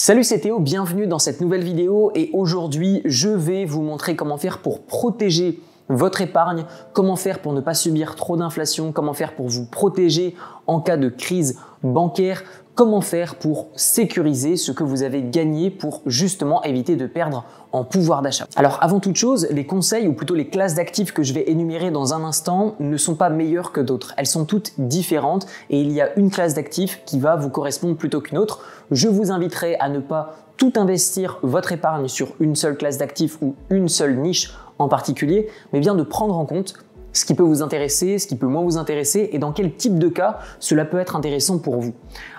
Salut c'est Théo, bienvenue dans cette nouvelle vidéo et aujourd'hui je vais vous montrer comment faire pour protéger votre épargne, comment faire pour ne pas subir trop d'inflation, comment faire pour vous protéger en cas de crise bancaire, comment faire pour sécuriser ce que vous avez gagné pour justement éviter de perdre en pouvoir d'achat. Alors avant toute chose, les conseils ou plutôt les classes d'actifs que je vais énumérer dans un instant ne sont pas meilleures que d'autres. Elles sont toutes différentes et il y a une classe d'actifs qui va vous correspondre plutôt qu'une autre. Je vous inviterai à ne pas tout investir votre épargne sur une seule classe d'actifs ou une seule niche en particulier, mais bien de prendre en compte ce qui peut vous intéresser, ce qui peut moins vous intéresser et dans quel type de cas cela peut être intéressant pour vous.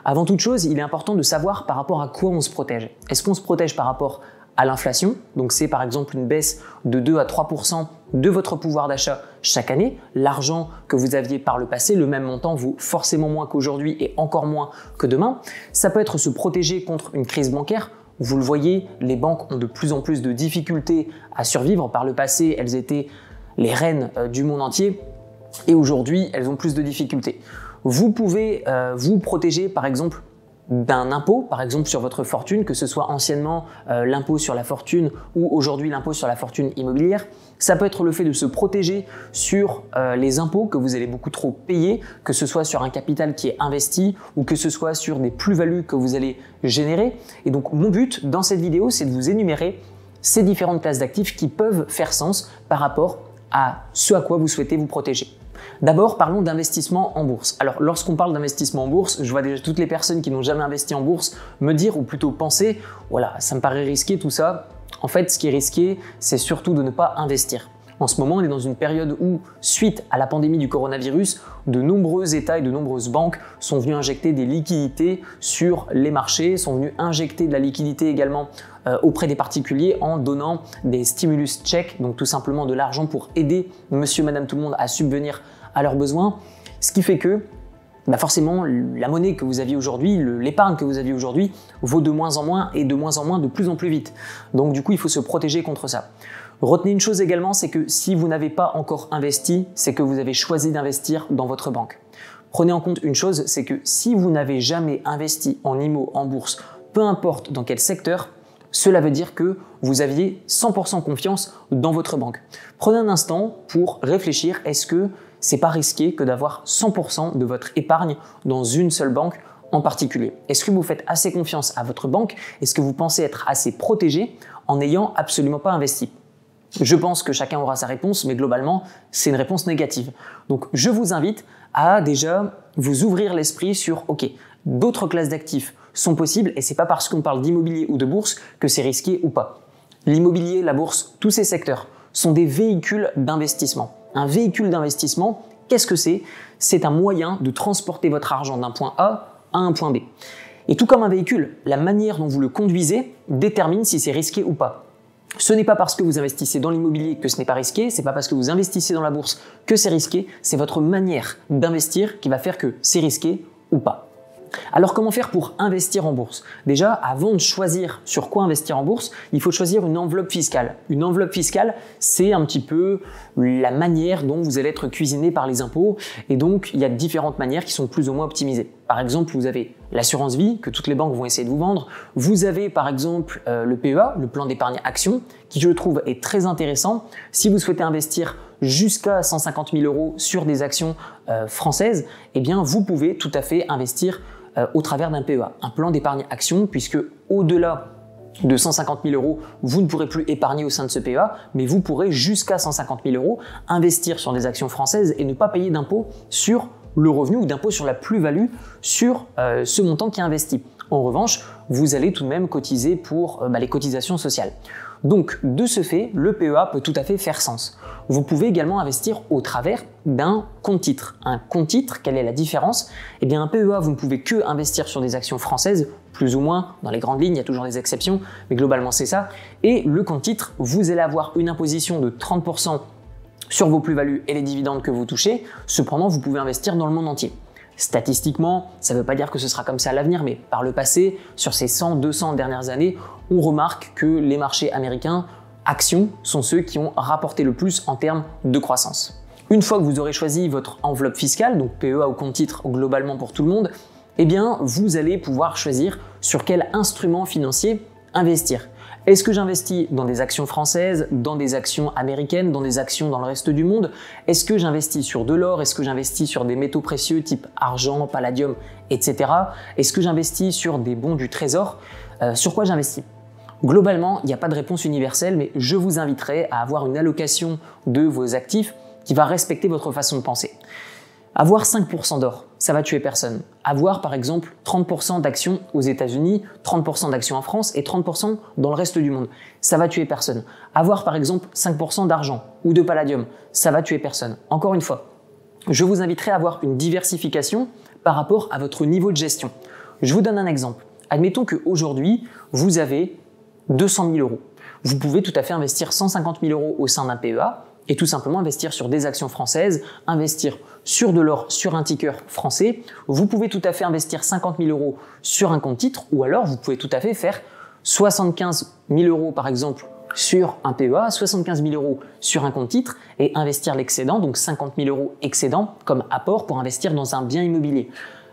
Avant toute chose, il est important de savoir par rapport à quoi on se protège. Est-ce qu'on se protège par rapport à l'inflation? Donc c'est par exemple une baisse de 2 à 3% de votre pouvoir d'achat chaque année. L'argent que vous aviez par le passé, le même montant vaut forcément moins qu'aujourd'hui et encore moins que demain. Ça peut être se protéger contre une crise bancaire. Vous le voyez, les banques ont de plus en plus de difficultés à survivre. Par le passé, elles étaient les reines euh, du monde entier, et aujourd'hui, elles ont plus de difficultés. Vous pouvez euh, vous protéger, par exemple, d'un impôt, par exemple sur votre fortune, que ce soit anciennement euh, l'impôt sur la fortune ou aujourd'hui l'impôt sur la fortune immobilière. Ça peut être le fait de se protéger sur les impôts que vous allez beaucoup trop payer, que ce soit sur un capital qui est investi ou que ce soit sur des plus-values que vous allez générer. Et donc mon but dans cette vidéo, c'est de vous énumérer ces différentes classes d'actifs qui peuvent faire sens par rapport à ce à quoi vous souhaitez vous protéger. D'abord, parlons d'investissement en bourse. Alors, lorsqu'on parle d'investissement en bourse, je vois déjà toutes les personnes qui n'ont jamais investi en bourse me dire, ou plutôt penser, voilà, ça me paraît risqué tout ça. En fait, ce qui est risqué, c'est surtout de ne pas investir. En ce moment, on est dans une période où, suite à la pandémie du coronavirus, de nombreux États et de nombreuses banques sont venus injecter des liquidités sur les marchés, sont venus injecter de la liquidité également euh, auprès des particuliers en donnant des stimulus checks, donc tout simplement de l'argent pour aider monsieur, madame, tout le monde à subvenir à leurs besoins. Ce qui fait que bah forcément, la monnaie que vous aviez aujourd'hui, l'épargne que vous aviez aujourd'hui, vaut de moins en moins et de moins en moins de plus en plus vite. Donc du coup, il faut se protéger contre ça. Retenez une chose également, c'est que si vous n'avez pas encore investi, c'est que vous avez choisi d'investir dans votre banque. Prenez en compte une chose, c'est que si vous n'avez jamais investi en IMO, en bourse, peu importe dans quel secteur, cela veut dire que vous aviez 100% confiance dans votre banque. Prenez un instant pour réfléchir, est-ce que c'est pas risqué que d'avoir 100% de votre épargne dans une seule banque en particulier? Est-ce que vous faites assez confiance à votre banque? Est-ce que vous pensez être assez protégé en n'ayant absolument pas investi? Je pense que chacun aura sa réponse, mais globalement, c'est une réponse négative. Donc, je vous invite à déjà vous ouvrir l'esprit sur, OK, d'autres classes d'actifs sont possibles et c'est pas parce qu'on parle d'immobilier ou de bourse que c'est risqué ou pas. L'immobilier, la bourse, tous ces secteurs sont des véhicules d'investissement. Un véhicule d'investissement, qu'est-ce que c'est? C'est un moyen de transporter votre argent d'un point A à un point B. Et tout comme un véhicule, la manière dont vous le conduisez détermine si c'est risqué ou pas. Ce n'est pas parce que vous investissez dans l'immobilier que ce n'est pas risqué, c'est pas parce que vous investissez dans la bourse que c'est risqué, c'est votre manière d'investir qui va faire que c'est risqué ou pas. Alors comment faire pour investir en bourse? Déjà, avant de choisir sur quoi investir en bourse, il faut choisir une enveloppe fiscale. Une enveloppe fiscale, c'est un petit peu la manière dont vous allez être cuisiné par les impôts. Et donc, il y a différentes manières qui sont plus ou moins optimisées. Par exemple, vous avez l'assurance vie que toutes les banques vont essayer de vous vendre. Vous avez par exemple euh, le PEA, le plan d'épargne action, qui je trouve est très intéressant. Si vous souhaitez investir jusqu'à 150 000 euros sur des actions euh, françaises, eh bien vous pouvez tout à fait investir euh, au travers d'un PEA, un plan d'épargne action, puisque au-delà de 150 000 euros, vous ne pourrez plus épargner au sein de ce PEA, mais vous pourrez jusqu'à 150 000 euros investir sur des actions françaises et ne pas payer d'impôt sur le revenu ou d'impôt sur la plus-value sur euh, ce montant qui est investi. En revanche, vous allez tout de même cotiser pour euh, bah, les cotisations sociales. Donc, de ce fait, le PEA peut tout à fait faire sens. Vous pouvez également investir au travers d'un compte titre. Un compte titre, quelle est la différence? Eh bien, un PEA, vous ne pouvez que investir sur des actions françaises, plus ou moins, dans les grandes lignes, il y a toujours des exceptions, mais globalement c'est ça. Et le compte titre, vous allez avoir une imposition de 30% sur vos plus-values et les dividendes que vous touchez. Cependant, vous pouvez investir dans le monde entier. Statistiquement, ça ne veut pas dire que ce sera comme ça à l'avenir, mais par le passé, sur ces 100, 200 dernières années, on remarque que les marchés américains, actions, sont ceux qui ont rapporté le plus en termes de croissance. Une fois que vous aurez choisi votre enveloppe fiscale, donc PEA ou compte titre globalement pour tout le monde, eh bien, vous allez pouvoir choisir sur quel instrument financier investir. Est-ce que j'investis dans des actions françaises, dans des actions américaines, dans des actions dans le reste du monde? Est-ce que j'investis sur de l'or? Est-ce que j'investis sur des métaux précieux type argent, palladium, etc. Est-ce que j'investis sur des bons du trésor? Euh, Sur quoi j'investis? Globalement, il n'y a pas de réponse universelle, mais je vous inviterai à avoir une allocation de vos actifs qui va respecter votre façon de penser. Avoir 5% d'or, ça va tuer personne. Avoir par exemple 30% d'actions aux États-Unis, 30% d'actions en France et 30% dans le reste du monde, ça va tuer personne. Avoir par exemple 5% d'argent ou de palladium, ça va tuer personne. Encore une fois, je vous inviterai à avoir une diversification par rapport à votre niveau de gestion. Je vous donne un exemple. Admettons qu'aujourd'hui, vous avez 200 000 euros. Vous pouvez tout à fait investir 150 000 euros au sein d'un PEA et tout simplement investir sur des actions françaises, investir sur de l'or sur un ticker français. Vous pouvez tout à fait investir 50 000 euros sur un compte titre ou alors vous pouvez tout à fait faire 75 000 euros par exemple sur un PEA, 75 000 euros sur un compte titre et investir l'excédent, donc 50 000 euros excédent comme apport pour investir dans un bien immobilier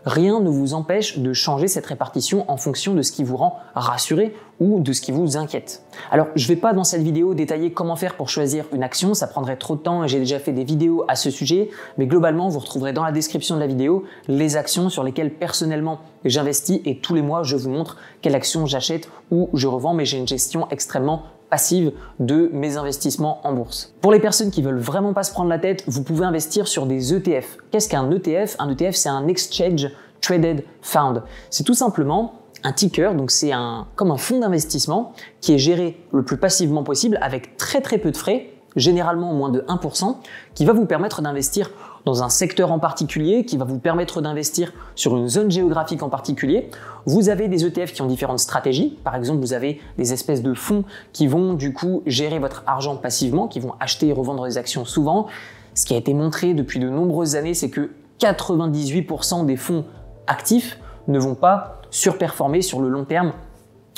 rien ne vous empêche de changer cette répartition en fonction de ce qui vous rend rassuré ou de ce qui vous inquiète. Alors, je ne vais pas dans cette vidéo détailler comment faire pour choisir une action, ça prendrait trop de temps et j'ai déjà fait des vidéos à ce sujet, mais globalement, vous retrouverez dans la description de la vidéo les actions sur lesquelles personnellement j'investis et tous les mois, je vous montre quelle action j'achète ou je revends, mais j'ai une gestion extrêmement passive de mes investissements en bourse. Pour les personnes qui veulent vraiment pas se prendre la tête, vous pouvez investir sur des ETF. Qu'est-ce qu'un ETF Un ETF, c'est un Exchange Traded Fund. C'est tout simplement un ticker, donc c'est un, comme un fonds d'investissement qui est géré le plus passivement possible avec très très peu de frais, généralement moins de 1%, qui va vous permettre d'investir dans un secteur en particulier, qui va vous permettre d'investir sur une zone géographique en particulier. Vous avez des ETF qui ont différentes stratégies. Par exemple, vous avez des espèces de fonds qui vont du coup gérer votre argent passivement, qui vont acheter et revendre des actions souvent. Ce qui a été montré depuis de nombreuses années, c'est que 98% des fonds actifs ne vont pas surperformer sur le long terme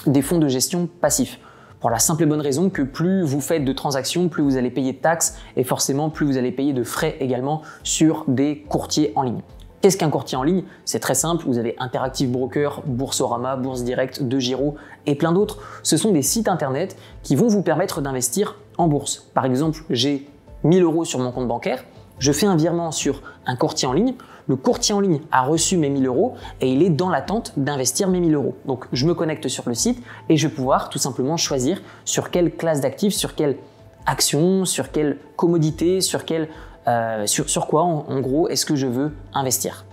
des fonds de gestion passifs. Pour la simple et bonne raison que plus vous faites de transactions, plus vous allez payer de taxes et forcément plus vous allez payer de frais également sur des courtiers en ligne. Qu'est-ce qu'un courtier en ligne? C'est très simple, vous avez Interactive Broker, Boursorama, Bourse Direct, De Giro et plein d'autres. Ce sont des sites internet qui vont vous permettre d'investir en bourse. Par exemple, j'ai 1000 euros sur mon compte bancaire, je fais un virement sur un courtier en ligne, le courtier en ligne a reçu mes 1000 euros et il est dans l'attente d'investir mes 1000 euros. Donc je me connecte sur le site et je vais pouvoir tout simplement choisir sur quelle classe d'actifs, sur quelle action, sur quelle commodité, sur, euh, sur, quoi en gros est-ce que je veux investir.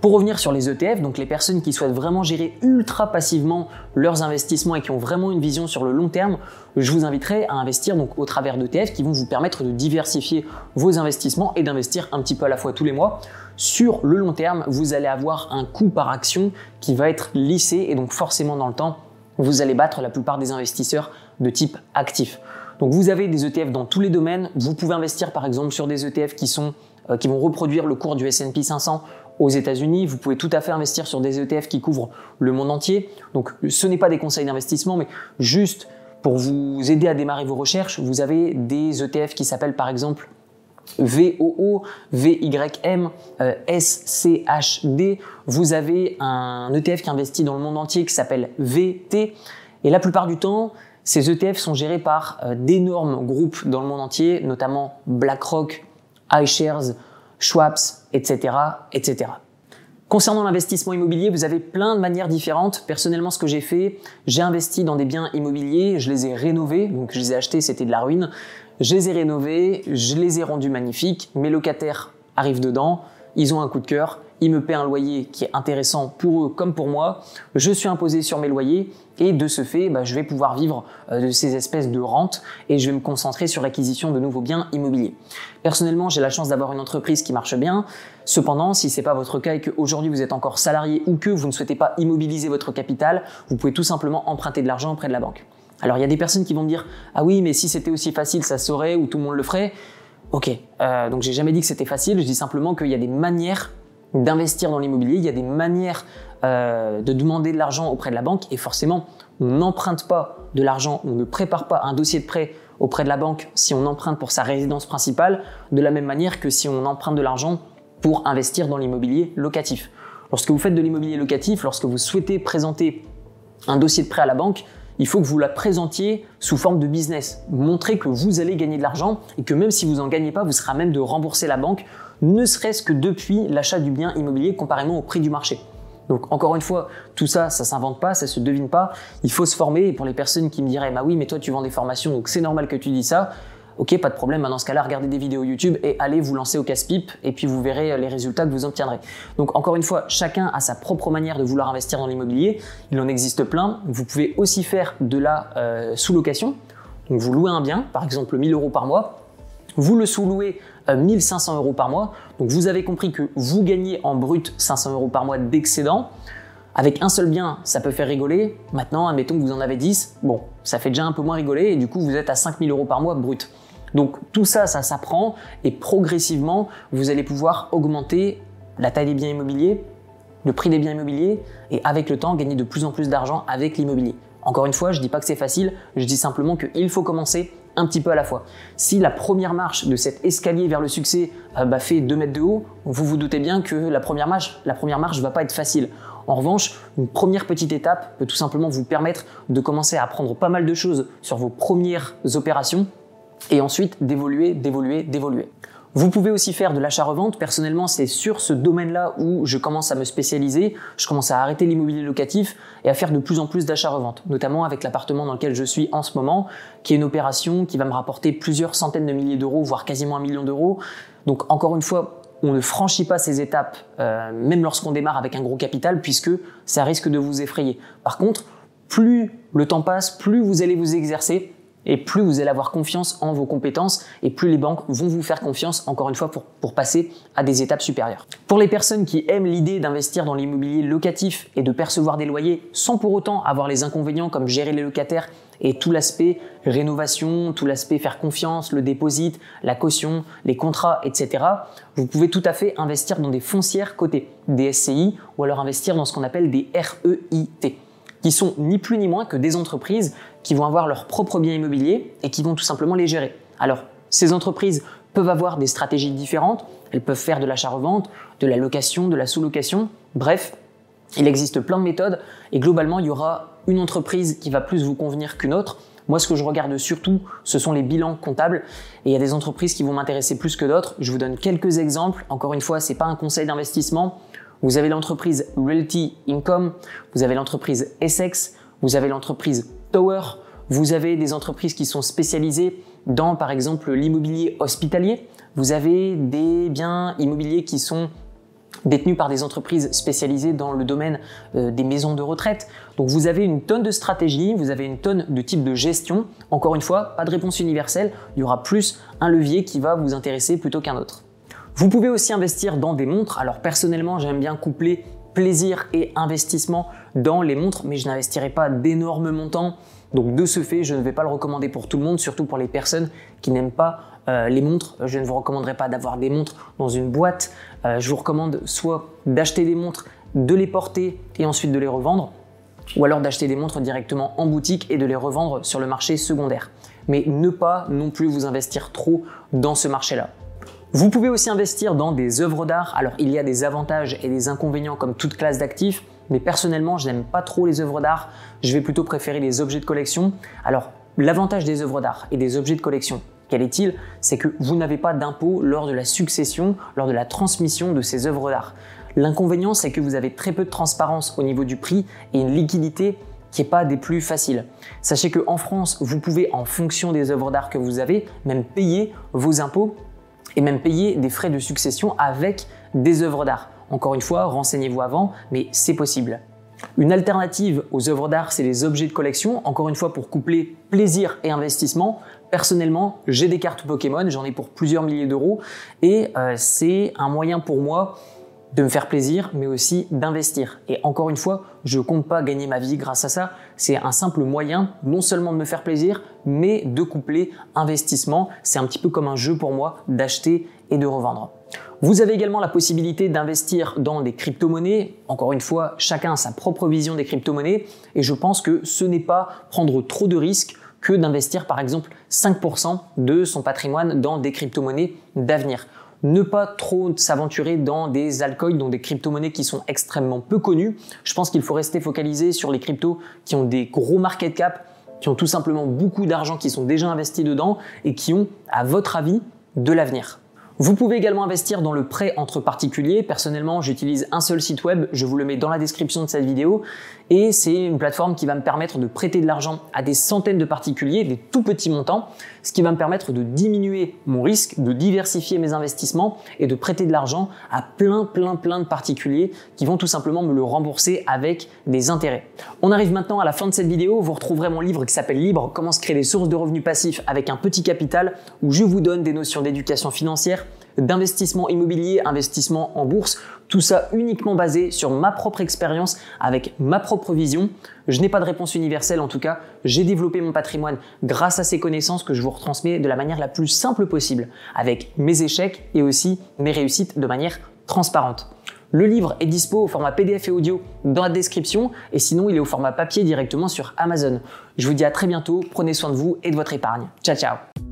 Pour revenir sur les ETF, donc les personnes qui souhaitent vraiment gérer ultra passivement leurs investissements et qui ont vraiment une vision sur le long terme, je vous inviterai à investir donc au travers d'ETF qui vont vous permettre de diversifier vos investissements et d'investir un petit peu à la fois tous les mois. Sur le long terme, vous allez avoir un coût par action qui va être lissé et donc forcément dans le temps, vous allez battre la plupart des investisseurs de type actif. Donc vous avez des ETF dans tous les domaines. Vous pouvez investir par exemple sur des ETF qui sont euh, qui vont reproduire le cours du S&P 500 aux États-Unis. Vous pouvez tout à fait investir sur des ETF qui couvrent le monde entier. Donc ce n'est pas des conseils d'investissement, mais juste pour vous aider à démarrer vos recherches, vous avez des ETF qui s'appellent par exemple VOO, VYM, euh, SCHD. Vous avez un ETF qui investit dans le monde entier qui s'appelle VT. Et la plupart du temps, ces ETF sont gérés par euh, d'énormes groupes dans le monde entier, notamment BlackRock, iShares, Schwabs, etc., etc. Concernant l'investissement immobilier, vous avez plein de manières différentes. Personnellement, ce que j'ai fait, j'ai investi dans des biens immobiliers, je les ai rénovés, donc je les ai achetés, c'était de la ruine. Je les ai rénovés, je les ai rendus magnifiques, mes locataires arrivent dedans, ils ont un coup de cœur, ils me paient un loyer qui est intéressant pour eux comme pour moi, je suis imposé sur mes loyers et de ce fait, bah, je vais pouvoir vivre euh, de ces espèces de rentes et je vais me concentrer sur l'acquisition de nouveaux biens immobiliers. Personnellement, j'ai la chance d'avoir une entreprise qui marche bien. Cependant, si c'est pas votre cas et qu'aujourd'hui vous êtes encore salarié ou que vous ne souhaitez pas immobiliser votre capital, vous pouvez tout simplement emprunter de l'argent auprès de la banque. Alors il y a des personnes qui vont me dire ah oui mais si c'était aussi facile ça saurait ou tout le monde le ferait. Ok, euh, donc j'ai jamais dit que c'était facile, je dis simplement qu'il y a des manières d'investir dans l'immobilier, il y a des manières euh, de demander de l'argent auprès de la banque et forcément on n'emprunte pas de l'argent, on ne prépare pas un dossier de prêt auprès de la banque si on emprunte pour sa résidence principale de la même manière que si on emprunte de l'argent pour investir dans l'immobilier locatif. Lorsque vous faites de l'immobilier locatif, lorsque vous souhaitez présenter un dossier de prêt à la banque, il faut que vous la présentiez sous forme de business. Montrer que vous allez gagner de l'argent et que même si vous n'en gagnez pas, vous serez à même de rembourser la banque, ne serait-ce que depuis l'achat du bien immobilier comparément au prix du marché. Donc encore une fois, tout ça, ça s'invente pas, ça se devine pas. Il faut se former. Et pour les personnes qui me diraient, bah oui, mais toi tu vends des formations, donc c'est normal que tu dis ça. Ok, pas de problème. Bah, dans ce cas-là, regardez des vidéos YouTube et allez vous lancer au casse-pipe et puis vous verrez les résultats que vous obtiendrez. Donc encore une fois, chacun a sa propre manière de vouloir investir dans l'immobilier. Il en existe plein. Vous pouvez aussi faire de la euh, sous-location. Donc vous louez un bien, par exemple 1000 euros par mois. Vous le sous-louez 1500 euros par mois. Donc vous avez compris que vous gagnez en brut 500 euros par mois d'excédent. Avec un seul bien, ça peut faire rigoler. Maintenant, admettons que vous en avez 10, bon, ça fait déjà un peu moins rigoler et du coup, vous êtes à 5000 euros par mois brut. Donc tout ça, ça s'apprend et progressivement, vous allez pouvoir augmenter la taille des biens immobiliers, le prix des biens immobiliers et avec le temps, gagner de plus en plus d'argent avec l'immobilier. Encore une fois, je ne dis pas que c'est facile, je dis simplement qu'il faut commencer un petit peu à la fois. Si la première marche de cet escalier vers le succès euh, bah, fait 2 mètres de haut, vous vous doutez bien que la première marche, la première marche va pas être facile. En revanche, une première petite étape peut tout simplement vous permettre de commencer à apprendre pas mal de choses sur vos premières opérations et ensuite d'évoluer, d'évoluer, d'évoluer. Vous pouvez aussi faire de l'achat-revente. Personnellement, c'est sur ce domaine-là où je commence à me spécialiser. Je commence à arrêter l'immobilier locatif et à faire de plus en plus d'achat-revente, notamment avec l'appartement dans lequel je suis en ce moment, qui est une opération qui va me rapporter plusieurs centaines de milliers d'euros, voire quasiment un million d'euros. Donc encore une fois, on ne franchit pas ces étapes, euh, même lorsqu'on démarre avec un gros capital, puisque ça risque de vous effrayer. Par contre, plus le temps passe, plus vous allez vous exercer, et plus vous allez avoir confiance en vos compétences et plus les banques vont vous faire confiance, encore une fois, pour, passer à des étapes supérieures. Pour les personnes qui aiment l'idée d'investir dans l'immobilier locatif et de percevoir des loyers sans pour autant avoir les inconvénients comme gérer les locataires et tout l'aspect rénovation, tout l'aspect faire confiance, le déposit, la caution, les contrats, etc., vous pouvez tout à fait investir dans des foncières cotées, des SCI, ou alors investir dans ce qu'on appelle des REIT qui sont ni plus ni moins que des entreprises qui vont avoir leurs propres biens immobiliers et qui vont tout simplement les gérer. Alors, ces entreprises peuvent avoir des stratégies différentes, elles peuvent faire de l'achat-revente, de la location, de la sous-location, bref, il existe plein de méthodes et globalement, il y aura une entreprise qui va plus vous convenir qu'une autre. Moi, ce que je regarde surtout, ce sont les bilans comptables. Et il y a des entreprises qui vont m'intéresser plus que d'autres. Je vous donne quelques exemples. Encore une fois, c'est pas un conseil d'investissement. Vous avez l'entreprise Realty Income, vous avez l'entreprise Essex, vous avez l'entreprise Tower, vous avez des entreprises qui sont spécialisées dans par exemple l'immobilier hospitalier, vous avez des biens immobiliers qui sont détenus par des entreprises spécialisées dans le domaine euh, des maisons de retraite. Donc vous avez une tonne de stratégies, vous avez une tonne de types de gestion. Encore une fois, pas de réponse universelle, il y aura plus un levier qui va vous intéresser plutôt qu'un autre. Vous pouvez aussi investir dans des montres. Alors personnellement, j'aime bien coupler plaisir et investissement dans les montres, mais je n'investirai pas d'énormes montants. Donc de ce fait, je ne vais pas le recommander pour tout le monde, surtout pour les personnes qui n'aiment pas euh, les montres. Je ne vous recommanderai pas d'avoir des montres dans une boîte. Euh, je vous recommande soit d'acheter des montres, de les porter et ensuite de les revendre, ou alors d'acheter des montres directement en boutique et de les revendre sur le marché secondaire. Mais ne pas non plus vous investir trop dans ce marché-là. Vous pouvez aussi investir dans des œuvres d'art. Alors il y a des avantages et des inconvénients comme toute classe d'actifs, mais personnellement je n'aime pas trop les œuvres d'art. Je vais plutôt préférer les objets de collection. Alors l'avantage des œuvres d'art et des objets de collection, quel est-il? C'est que vous n'avez pas d'impôt lors de la succession, lors de la transmission de ces œuvres d'art. L'inconvénient, c'est que vous avez très peu de transparence au niveau du prix et une liquidité qui n'est pas des plus faciles. Sachez qu'en France, vous pouvez, en fonction des œuvres d'art que vous avez, même payer vos impôts et même payer des frais de succession avec des œuvres d'art. Encore une fois, renseignez-vous avant, mais c'est possible. Une alternative aux œuvres d'art, c'est les objets de collection. Encore une fois, pour coupler plaisir et investissement. Personnellement, j'ai des cartes Pokémon, j'en ai pour plusieurs milliers d'euros, et euh, c'est un moyen pour moi de me faire plaisir, mais aussi d'investir. Et encore une fois, je compte pas gagner ma vie grâce à ça. C'est un simple moyen, non seulement de me faire plaisir, mais de coupler investissement. C'est un petit peu comme un jeu pour moi d'acheter et de revendre. Vous avez également la possibilité d'investir dans des crypto-monnaies. Encore une fois, chacun a sa propre vision des crypto-monnaies. Et je pense que ce n'est pas prendre trop de risques que d'investir par exemple 5% de son patrimoine dans des crypto-monnaies d'avenir. Ne pas trop s'aventurer dans des altcoins, dans des crypto-monnaies qui sont extrêmement peu connues. Je pense qu'il faut rester focalisé sur les cryptos qui ont des gros market cap, qui ont tout simplement beaucoup d'argent qui sont déjà investis dedans et qui ont, à votre avis, de l'avenir. Vous pouvez également investir dans le prêt entre particuliers. Personnellement, j'utilise un seul site web, je vous le mets dans la description de cette vidéo, et c'est une plateforme qui va me permettre de prêter de l'argent à des centaines de particuliers, des tout petits montants, ce qui va me permettre de diminuer mon risque, de diversifier mes investissements et de prêter de l'argent à plein, plein, plein de particuliers qui vont tout simplement me le rembourser avec des intérêts. On arrive maintenant à la fin de cette vidéo. Vous retrouverez mon livre qui s'appelle Libre, comment se créer des sources de revenus passifs avec un petit capital, où je vous donne des notions d'éducation financière d'investissement immobilier, investissement en bourse, tout ça uniquement basé sur ma propre expérience avec ma propre vision. Je n'ai pas de réponse universelle en tout cas, j'ai développé mon patrimoine grâce à ces connaissances que je vous retransmets de la manière la plus simple possible, avec mes échecs et aussi mes réussites de manière transparente. Le livre est dispo au format PDF et audio dans la description et sinon il est au format papier directement sur Amazon. Je vous dis à très bientôt, prenez soin de vous et de votre épargne. Ciao ciao